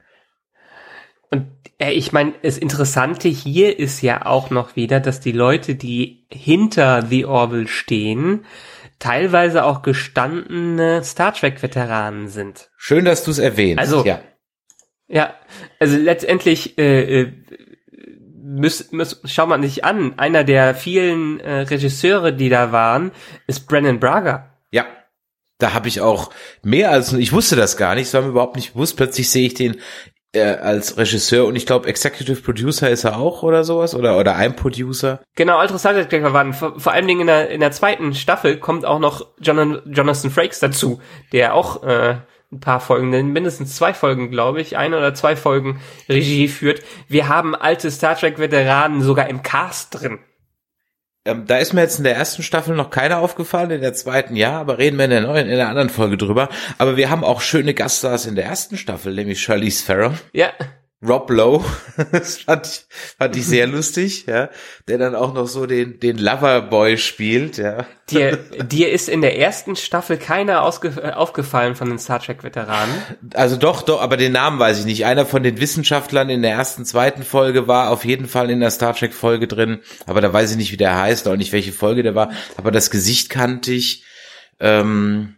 Und äh, ich meine, das Interessante hier ist ja auch noch wieder, dass die Leute, die hinter The Orville stehen, teilweise auch gestandene Star Trek-Veteranen sind. Schön, dass du es erwähnst. Also, ja. Ja, also letztendlich äh, äh müß, müß, schau mal nicht an, einer der vielen äh, Regisseure, die da waren, ist Brennan Braga. Ja, da habe ich auch mehr als, ich wusste das gar nicht, es war mir überhaupt nicht bewusst, plötzlich sehe ich den äh, als Regisseur und ich glaube Executive Producer ist er auch oder sowas oder oder ein Producer. Genau, Ultra Trek waren vor, vor allen Dingen in der in der zweiten Staffel kommt auch noch John, Jonathan Frakes dazu, der auch äh, ein paar Folgen, mindestens zwei Folgen, glaube ich, ein oder zwei Folgen Regie führt. Wir haben alte Star Trek-Veteranen sogar im Cast drin. Ähm, da ist mir jetzt in der ersten Staffel noch keiner aufgefallen, in der zweiten ja, aber reden wir in der neuen, in der anderen Folge drüber. Aber wir haben auch schöne Gaststars in der ersten Staffel, nämlich Charlize Theron. Ja. Rob Lowe, [LAUGHS] das fand ich, fand ich sehr lustig, ja, der dann auch noch so den, den Loverboy spielt, ja. Dir, [LAUGHS] dir ist in der ersten Staffel keiner ausge, aufgefallen von den Star Trek Veteranen? Also doch, doch, aber den Namen weiß ich nicht. Einer von den Wissenschaftlern in der ersten, zweiten Folge war auf jeden Fall in der Star Trek Folge drin, aber da weiß ich nicht, wie der heißt, auch nicht welche Folge der war, aber das Gesicht kannte ich, ähm,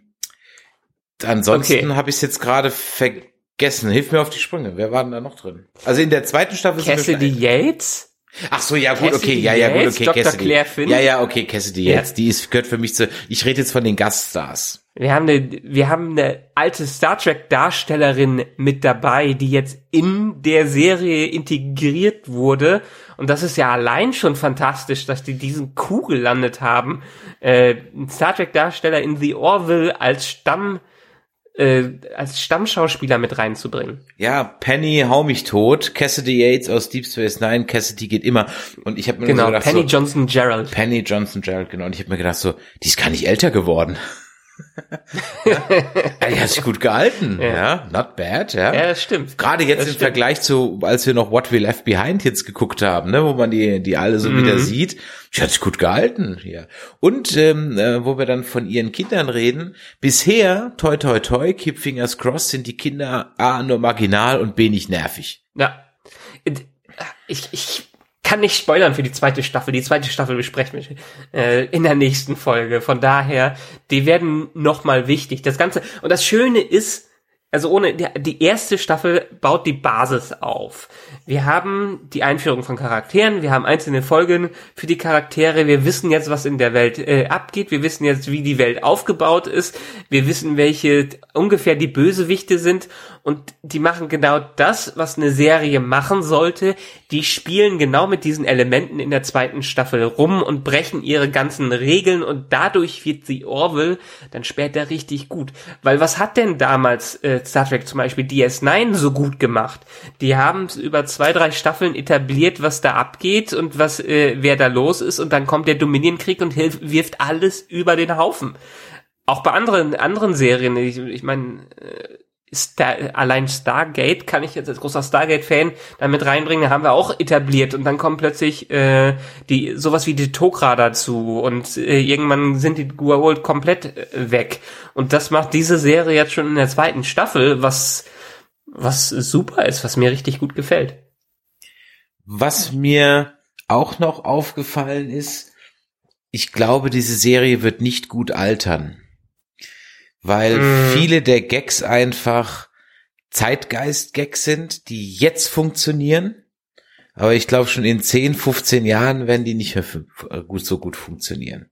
Ansonsten okay. habe ich es jetzt gerade vergessen Gessen, hilf mir auf die Sprünge. Wer war denn da noch drin? Also in der zweiten Staffel Cassidy Yates? Ach so, ja gut, Cassidy okay, ja, ja gut, okay, Dr. Cassidy. Claire Finn. Ja, ja, okay, Cassidy ja. Yates, die ist gehört für mich zu. Ich rede jetzt von den Gaststars. Wir haben eine, wir haben eine alte Star Trek Darstellerin mit dabei, die jetzt in der Serie integriert wurde. Und das ist ja allein schon fantastisch, dass die diesen Kuh gelandet haben. Äh, Star Trek Darsteller in The Orville als Stamm äh, als Stammschauspieler mit reinzubringen. Ja, Penny, hau mich tot, Cassidy Yates aus Deep Space Nine, Cassidy geht immer. Und ich habe mir genau, so gedacht, Penny so, Johnson Gerald. Penny Johnson Gerald, genau. Und ich habe mir gedacht, so, die ist gar nicht älter geworden ja, die hat sich gut gehalten, ja. ja. not bad, ja. Ja, das stimmt. Gerade jetzt das im stimmt. Vergleich zu, als wir noch What We Left Behind jetzt geguckt haben, ne, wo man die, die alle so mhm. wieder sieht, die hat sich gut gehalten, ja. Und ähm, äh, wo wir dann von ihren Kindern reden, bisher, toi toi toi, keep fingers crossed, sind die Kinder A nur marginal und B nicht nervig. Ja. Ich, ich kann nicht spoilern für die zweite Staffel. Die zweite Staffel besprechen wir äh, in der nächsten Folge. Von daher, die werden nochmal wichtig. Das Ganze, und das Schöne ist, also ohne, die erste Staffel baut die Basis auf. Wir haben die Einführung von Charakteren, wir haben einzelne Folgen für die Charaktere, wir wissen jetzt, was in der Welt äh, abgeht, wir wissen jetzt, wie die Welt aufgebaut ist, wir wissen, welche ungefähr die Bösewichte sind und die machen genau das, was eine Serie machen sollte. Die spielen genau mit diesen Elementen in der zweiten Staffel rum und brechen ihre ganzen Regeln und dadurch wird sie Orwell dann später richtig gut. Weil was hat denn damals äh, Star Trek zum Beispiel DS9 so gut gemacht? Die haben über zwei, drei Staffeln etabliert, was da abgeht und was, äh, wer da los ist und dann kommt der Dominienkrieg und hilft, wirft alles über den Haufen. Auch bei anderen, anderen Serien, ich, ich meine, äh, Star, allein Stargate kann ich jetzt als großer Stargate-Fan damit reinbringen, haben wir auch etabliert. Und dann kommt plötzlich äh, die sowas wie die Tok'ra dazu. Und äh, irgendwann sind die Gua'uld komplett äh, weg. Und das macht diese Serie jetzt schon in der zweiten Staffel, was was super ist, was mir richtig gut gefällt. Was mir auch noch aufgefallen ist, ich glaube, diese Serie wird nicht gut altern weil mm. viele der Gags einfach Zeitgeist-Gags sind, die jetzt funktionieren. Aber ich glaube schon in 10, 15 Jahren werden die nicht mehr äh, gut, so gut funktionieren.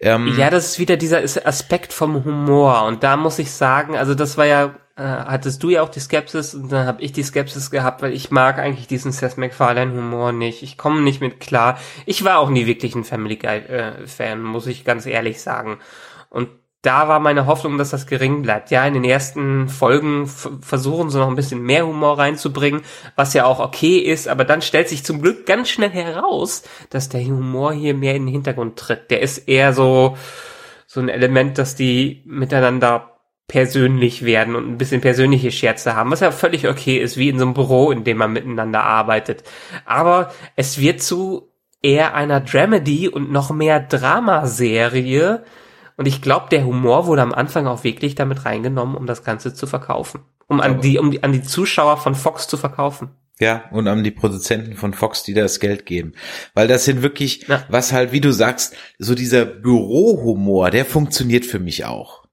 Ähm, ja, das ist wieder dieser Aspekt vom Humor. Und da muss ich sagen, also das war ja, äh, hattest du ja auch die Skepsis und dann habe ich die Skepsis gehabt, weil ich mag eigentlich diesen Seth MacFarlane Humor nicht. Ich komme nicht mit klar. Ich war auch nie wirklich ein Family Guy äh, muss ich ganz ehrlich sagen. Und da war meine Hoffnung, dass das gering bleibt. Ja, in den ersten Folgen versuchen sie noch ein bisschen mehr Humor reinzubringen, was ja auch okay ist, aber dann stellt sich zum Glück ganz schnell heraus, dass der Humor hier mehr in den Hintergrund tritt. Der ist eher so, so ein Element, dass die miteinander persönlich werden und ein bisschen persönliche Scherze haben, was ja völlig okay ist, wie in so einem Büro, in dem man miteinander arbeitet. Aber es wird zu eher einer Dramedy und noch mehr Dramaserie, und ich glaube, der Humor wurde am Anfang auch wirklich damit reingenommen, um das Ganze zu verkaufen. Um an die, um die, an die Zuschauer von Fox zu verkaufen. Ja, und an die Produzenten von Fox, die das Geld geben. Weil das sind wirklich, ja. was halt, wie du sagst, so dieser Bürohumor, der funktioniert für mich auch.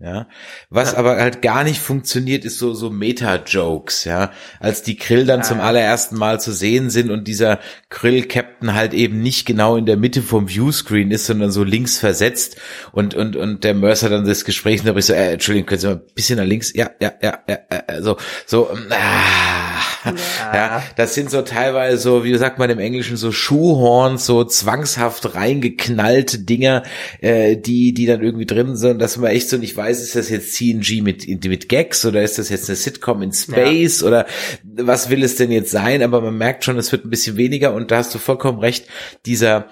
Ja, was ja. aber halt gar nicht funktioniert, ist so so Meta-Jokes. Ja, als die Krill dann ja. zum allerersten Mal zu sehen sind und dieser Krill-Captain halt eben nicht genau in der Mitte vom Viewscreen ist, sondern so links versetzt und und und der Mercer dann das Gespräch und da ich so, äh, Entschuldigung, können Sie mal ein bisschen nach links? Ja, ja, ja, ja, äh, so so. Ah, ja. ja, das sind so teilweise so, wie sagt man im Englischen, so Schuhhorns, so zwangshaft reingeknallte Dinger, äh, die, die dann irgendwie drin sind, dass man echt so nicht weiß, ist das jetzt CNG mit, mit Gags oder ist das jetzt eine Sitcom in Space ja. oder was will es denn jetzt sein? Aber man merkt schon, es wird ein bisschen weniger und da hast du vollkommen recht, dieser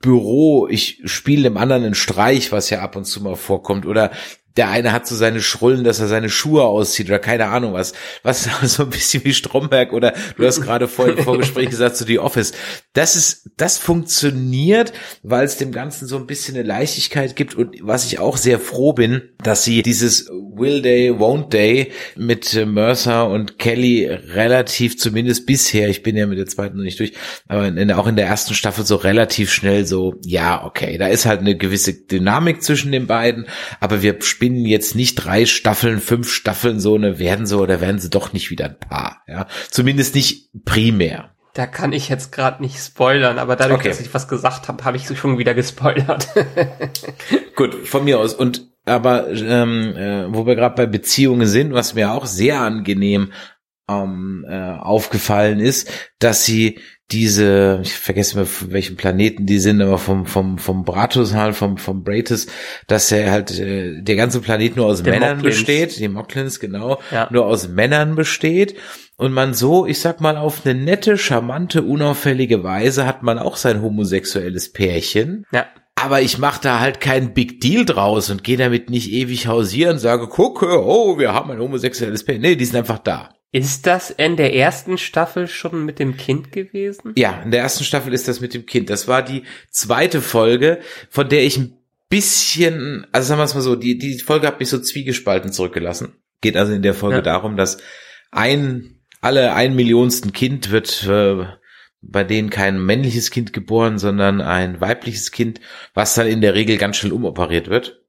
Büro, ich spiele dem anderen einen Streich, was ja ab und zu mal vorkommt, oder der eine hat so seine Schrullen, dass er seine Schuhe auszieht oder keine Ahnung was. Was [LAUGHS] so ein bisschen wie Stromberg oder du hast gerade vor im Vorgespräch gesagt, so die Office. Das ist, das funktioniert, weil es dem Ganzen so ein bisschen eine Leichtigkeit gibt und was ich auch sehr froh bin, dass sie dieses Will Day, Won't Day mit äh, Mercer und Kelly relativ zumindest bisher, ich bin ja mit der zweiten noch nicht durch, aber in, auch in der ersten Staffel so relativ schnell so, ja, okay, da ist halt eine gewisse Dynamik zwischen den beiden, aber wir spielen spinnen jetzt nicht drei Staffeln, fünf Staffeln so eine werden sie oder werden sie doch nicht wieder ein Paar. Ja, zumindest nicht primär. Da kann ich jetzt gerade nicht spoilern, aber dadurch, okay. dass ich was gesagt habe, habe ich schon wieder gespoilert. [LAUGHS] Gut, von mir aus. Und aber ähm, äh, wo wir gerade bei Beziehungen sind, was mir auch sehr angenehm ähm, äh, aufgefallen ist, dass sie diese, ich vergesse mal, welchen Planeten die sind, aber vom, vom, vom Bratus halt, vom, vom Bratus, dass er halt, äh, der ganze Planet nur aus der Männern Mocklins. besteht, die Mocklins, genau, ja. nur aus Männern besteht. Und man so, ich sag mal, auf eine nette, charmante, unauffällige Weise hat man auch sein homosexuelles Pärchen. Ja. Aber ich mache da halt keinen Big Deal draus und gehe damit nicht ewig hausieren, sage, gucke, oh, wir haben ein homosexuelles Pärchen. Nee, die sind einfach da. Ist das in der ersten Staffel schon mit dem Kind gewesen? Ja, in der ersten Staffel ist das mit dem Kind. Das war die zweite Folge, von der ich ein bisschen, also sagen wir es mal so, die, die Folge hat mich so zwiegespalten zurückgelassen. Geht also in der Folge ja. darum, dass ein, alle ein Millionsten Kind wird, äh, bei denen kein männliches Kind geboren, sondern ein weibliches Kind, was dann in der Regel ganz schnell umoperiert wird.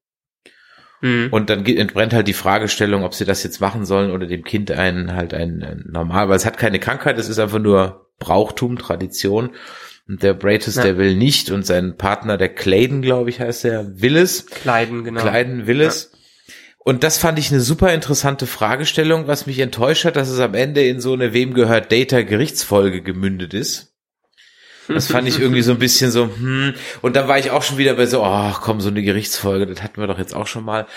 Mhm. Und dann entbrennt halt die Fragestellung, ob sie das jetzt machen sollen oder dem Kind einen halt ein, ein normal, weil es hat keine Krankheit, es ist einfach nur Brauchtum, Tradition. Und der Bratus, ja. der will nicht und sein Partner, der Clayden, glaube ich, heißt der, will es. Kleiden, genau. Kleiden will es. Ja. Und das fand ich eine super interessante Fragestellung, was mich enttäuscht hat, dass es am Ende in so eine Wem gehört Data Gerichtsfolge gemündet ist. Das fand ich irgendwie so ein bisschen so, hm. Und dann war ich auch schon wieder bei so, ach komm, so eine Gerichtsfolge, das hatten wir doch jetzt auch schon mal.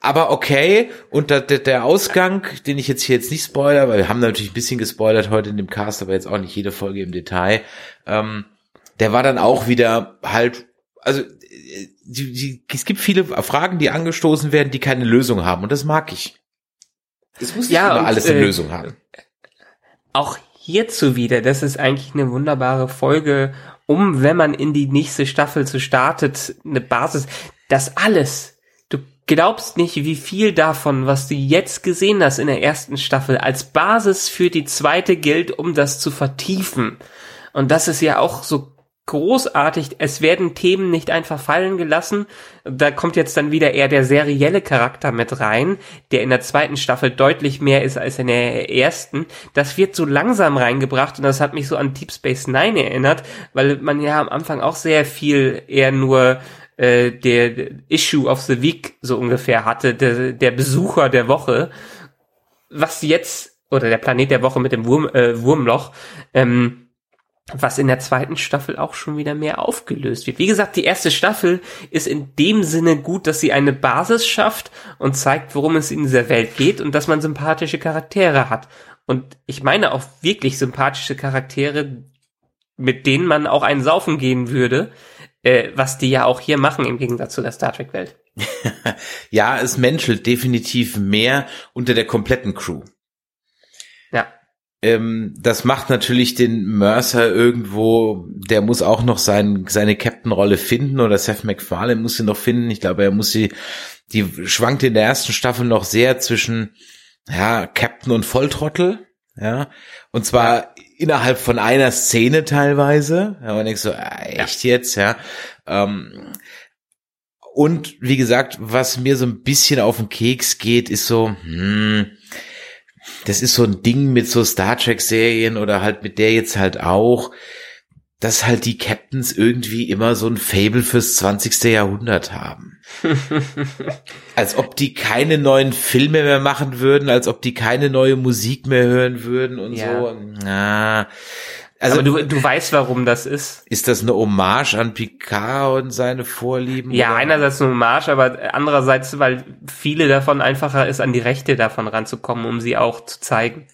Aber okay, und der, der Ausgang, den ich jetzt hier jetzt nicht spoiler, weil wir haben natürlich ein bisschen gespoilert heute in dem Cast, aber jetzt auch nicht jede Folge im Detail, ähm, der war dann auch wieder halt, also die, die, es gibt viele Fragen, die angestoßen werden, die keine Lösung haben und das mag ich. Es muss nicht ja, immer und, alles eine äh, Lösung haben. Auch hierzu wieder, das ist eigentlich eine wunderbare Folge, um, wenn man in die nächste Staffel zu startet, eine Basis, das alles. Du glaubst nicht, wie viel davon, was du jetzt gesehen hast in der ersten Staffel, als Basis für die zweite gilt, um das zu vertiefen. Und das ist ja auch so großartig. Es werden Themen nicht einfach fallen gelassen. Da kommt jetzt dann wieder eher der serielle Charakter mit rein, der in der zweiten Staffel deutlich mehr ist als in der ersten. Das wird so langsam reingebracht und das hat mich so an Deep Space Nine erinnert, weil man ja am Anfang auch sehr viel eher nur äh, der Issue of the Week so ungefähr hatte, der, der Besucher der Woche. Was jetzt, oder der Planet der Woche mit dem Wurm, äh, Wurmloch, ähm, was in der zweiten Staffel auch schon wieder mehr aufgelöst wird. Wie gesagt, die erste Staffel ist in dem Sinne gut, dass sie eine Basis schafft und zeigt, worum es in dieser Welt geht und dass man sympathische Charaktere hat. Und ich meine auch wirklich sympathische Charaktere, mit denen man auch einen Saufen gehen würde, äh, was die ja auch hier machen im Gegensatz zu der Star Trek Welt. [LAUGHS] ja, es menschelt definitiv mehr unter der kompletten Crew. Ähm, das macht natürlich den Mercer irgendwo, der muss auch noch sein, seine Captain-Rolle finden oder Seth MacFarlane muss sie noch finden. Ich glaube, er muss sie, die schwankt in der ersten Staffel noch sehr zwischen, ja, Captain und Volltrottel, ja, und zwar innerhalb von einer Szene teilweise. Ja, man denkt so, äh, echt jetzt, ja. Ähm, und wie gesagt, was mir so ein bisschen auf den Keks geht, ist so, hm, das ist so ein Ding mit so Star Trek Serien oder halt mit der jetzt halt auch, dass halt die Captains irgendwie immer so ein Fable fürs 20. Jahrhundert haben. [LAUGHS] als ob die keine neuen Filme mehr machen würden, als ob die keine neue Musik mehr hören würden und ja. so. Na, also aber du, du weißt, warum das ist. Ist das eine Hommage an Picard und seine Vorlieben? Ja, oder? einerseits eine Hommage, aber andererseits, weil viele davon einfacher ist, an die Rechte davon ranzukommen, um sie auch zu zeigen.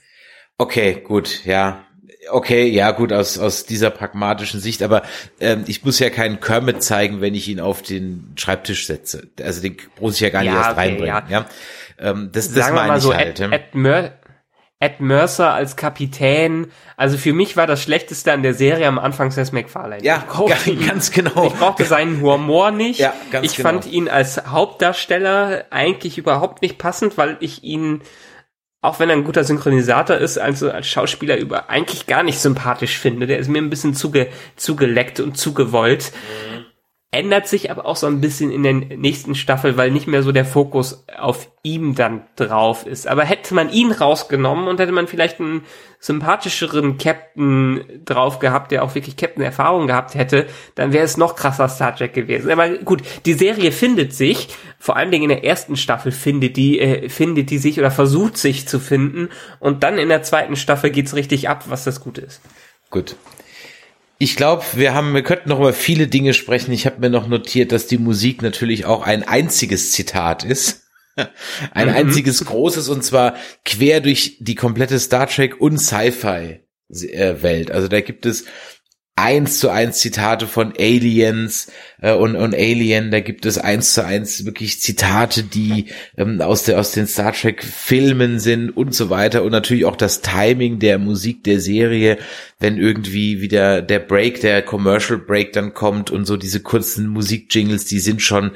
Okay, gut, ja. Okay, ja, gut, aus, aus dieser pragmatischen Sicht, aber ähm, ich muss ja keinen Kermit zeigen, wenn ich ihn auf den Schreibtisch setze. Also den muss ich ja gar nicht ja, erst okay, reinbringen. Ja. ja? Ähm, das das meine ich so, halt. Ed, Ed, Ed Mercer als Kapitän. Also für mich war das Schlechteste an der Serie am Anfang Seth MacFarlane. Ja, [LAUGHS] ihn, ganz genau. Ich brauchte seinen Humor nicht. Ja, ganz ich genau. fand ihn als Hauptdarsteller eigentlich überhaupt nicht passend, weil ich ihn, auch wenn er ein guter Synchronisator ist, also als Schauspieler über eigentlich gar nicht sympathisch finde. Der ist mir ein bisschen zuge, zugeleckt und zugewollt. Mhm ändert sich aber auch so ein bisschen in der nächsten Staffel, weil nicht mehr so der Fokus auf ihm dann drauf ist. Aber hätte man ihn rausgenommen und hätte man vielleicht einen sympathischeren Captain drauf gehabt, der auch wirklich Captain-Erfahrung gehabt hätte, dann wäre es noch krasser Star Trek gewesen. Aber gut, die Serie findet sich, vor allen Dingen in der ersten Staffel findet die, äh, findet die sich oder versucht sich zu finden und dann in der zweiten Staffel geht's richtig ab, was das Gute ist. Gut, ich glaube, wir haben, wir könnten noch über viele Dinge sprechen. Ich habe mir noch notiert, dass die Musik natürlich auch ein einziges Zitat ist. [LAUGHS] ein mhm. einziges großes und zwar quer durch die komplette Star Trek und Sci-Fi Welt. Also da gibt es eins zu eins Zitate von Aliens äh, und, und Alien, da gibt es eins zu eins wirklich Zitate, die ähm, aus, der, aus den Star Trek Filmen sind und so weiter und natürlich auch das Timing der Musik der Serie, wenn irgendwie wieder der Break, der Commercial Break dann kommt und so diese kurzen Musikjingles, die sind schon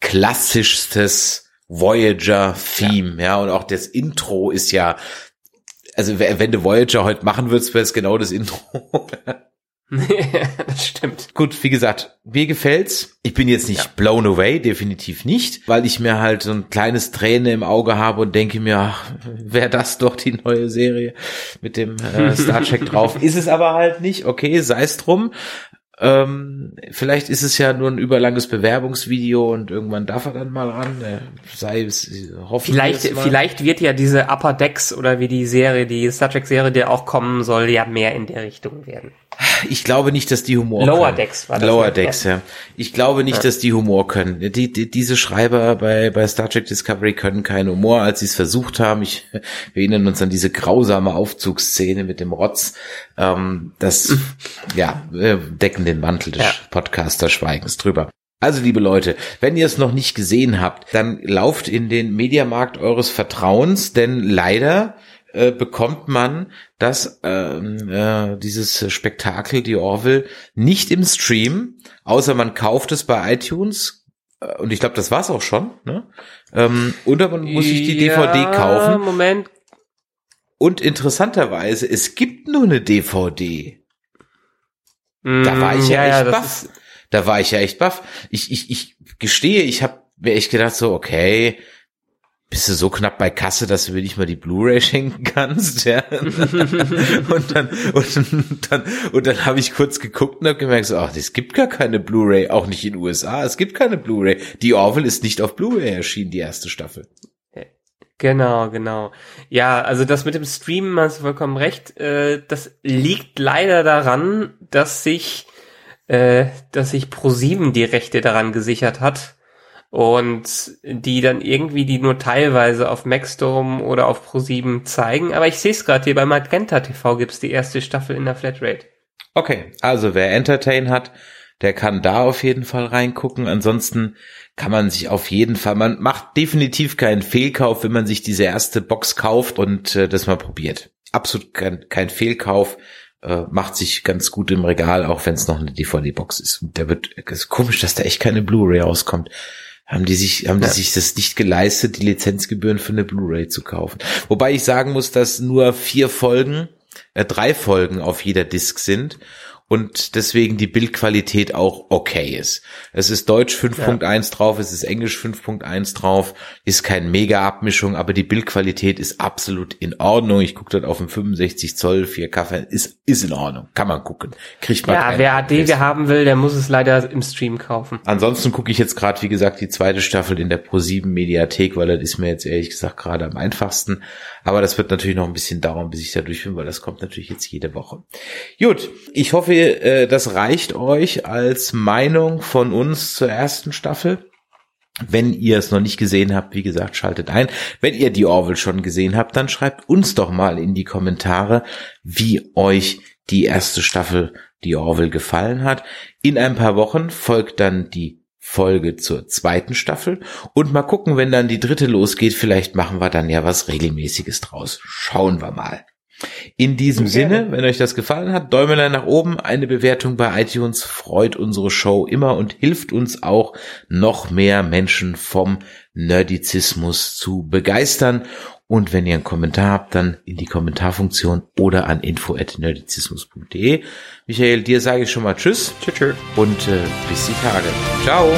klassischstes Voyager-Theme, ja. ja, und auch das Intro ist ja, also wenn du Voyager heute machen würdest, wäre es genau das Intro. [LAUGHS] [LAUGHS] das stimmt. Gut, wie gesagt, mir gefällt's. Ich bin jetzt nicht ja. blown away, definitiv nicht, weil ich mir halt so ein kleines Träne im Auge habe und denke mir, ach, wäre das doch die neue Serie mit dem äh, [LAUGHS] Star Trek drauf. Ist es aber halt nicht. Okay, sei es drum. Ähm, vielleicht ist es ja nur ein überlanges Bewerbungsvideo und irgendwann darf er dann mal ran. Äh, sei es, hoffen vielleicht, vielleicht wird ja diese Upper Decks oder wie die Serie, die Star Trek Serie, die auch kommen soll, ja mehr in der Richtung werden. Ich glaube nicht, dass die Humor Lower können. Decks war das. Lower Decks, ja. Ich glaube nicht, ja. dass die Humor können. Die, die, diese Schreiber bei, bei Star Trek Discovery können keinen Humor, als sie es versucht haben. Ich, wir erinnern uns an diese grausame Aufzugsszene mit dem Rotz. Ähm, das, [LAUGHS] ja, decken den Mantel des ja. Podcaster-Schweigens drüber. Also, liebe Leute, wenn ihr es noch nicht gesehen habt, dann lauft in den Mediamarkt eures Vertrauens, denn leider äh, bekommt man das ähm, äh, dieses Spektakel, die Orville, nicht im Stream, außer man kauft es bei iTunes. Äh, und ich glaube, das war's auch schon. Ne? Ähm, oder man muss sich die ja, DVD kaufen. Moment. Und interessanterweise, es gibt nur eine DVD. da war ich ja, Mm, ja, echt das baff. Da war ich ja echt baff. Ich, ich, ich gestehe, ich habe mir echt gedacht so, okay, bist du so knapp bei Kasse, dass du mir nicht mal die Blu-ray [LAUGHS] schenken kannst, ja? [LAUGHS] und dann und dann und dann habe ich kurz geguckt und habe gemerkt, so, ach, es gibt gar keine Blu-ray, auch nicht in den USA. Es gibt keine Blu-ray. Die Orville ist nicht auf Blu-ray erschienen, die erste Staffel. Genau, genau. Ja, also das mit dem Streamen hast du vollkommen recht. Äh, das liegt leider daran, dass sich, äh, dass sich Pro7 die Rechte daran gesichert hat und die dann irgendwie die nur teilweise auf Maxdome oder auf Pro7 zeigen. Aber ich sehe es gerade hier bei Magenta TV gibt's die erste Staffel in der Flatrate. Okay, also wer Entertain hat, der kann da auf jeden Fall reingucken. Ansonsten kann man sich auf jeden Fall, man macht definitiv keinen Fehlkauf, wenn man sich diese erste Box kauft und äh, das mal probiert. Absolut kein, kein Fehlkauf. Äh, macht sich ganz gut im Regal, auch wenn es noch eine DVD-Box ist. Und der wird, es ist komisch, dass da echt keine Blu-ray rauskommt. Haben die sich, haben Ja. die sich das nicht geleistet, die Lizenzgebühren für eine Blu-ray zu kaufen? Wobei ich sagen muss, dass nur vier Folgen, äh, drei Folgen auf jeder Disc sind und deswegen die Bildqualität auch okay ist. Es ist Deutsch 5.1 drauf, es ist Englisch 5.1 drauf, ist kein Mega-Abmischung, aber die Bildqualität ist absolut in Ordnung. Ich gucke dort auf dem 65 Zoll 4K, ist, ist in Ordnung, kann man gucken. Kriegt man Ja, wer. ADW haben will, der muss es leider im Stream kaufen. Ansonsten gucke ich jetzt gerade, wie gesagt, die zweite Staffel in der Pro7 Mediathek, weil das ist mir jetzt ehrlich gesagt gerade am einfachsten. Aber das wird natürlich noch ein bisschen dauern, bis ich da durch bin, weil das kommt natürlich jetzt jede Woche. Gut, ich hoffe, äh, das reicht euch als Meinung von uns zur ersten Staffel. Wenn ihr es noch nicht gesehen habt, wie gesagt, schaltet ein. Wenn ihr die Orville schon gesehen habt, dann schreibt uns doch mal in die Kommentare, wie euch die erste Staffel die Orville gefallen hat. In ein paar Wochen folgt dann die Folge zur zweiten Staffel und mal gucken, wenn dann die dritte losgeht, vielleicht machen wir dann ja was regelmäßiges draus. Schauen wir mal. In diesem Gerne. Sinne, wenn euch das gefallen hat, Däumelein nach oben, eine Bewertung bei iTunes freut unsere Show immer und hilft uns auch, noch mehr Menschen vom Nerdizismus zu begeistern. Und wenn ihr einen Kommentar habt, dann in die Kommentarfunktion oder an info@nerdizismus.de. Michael, dir sage ich schon mal Tschüss Tschüss. tschüss. und äh, bis die Tage. Ciao.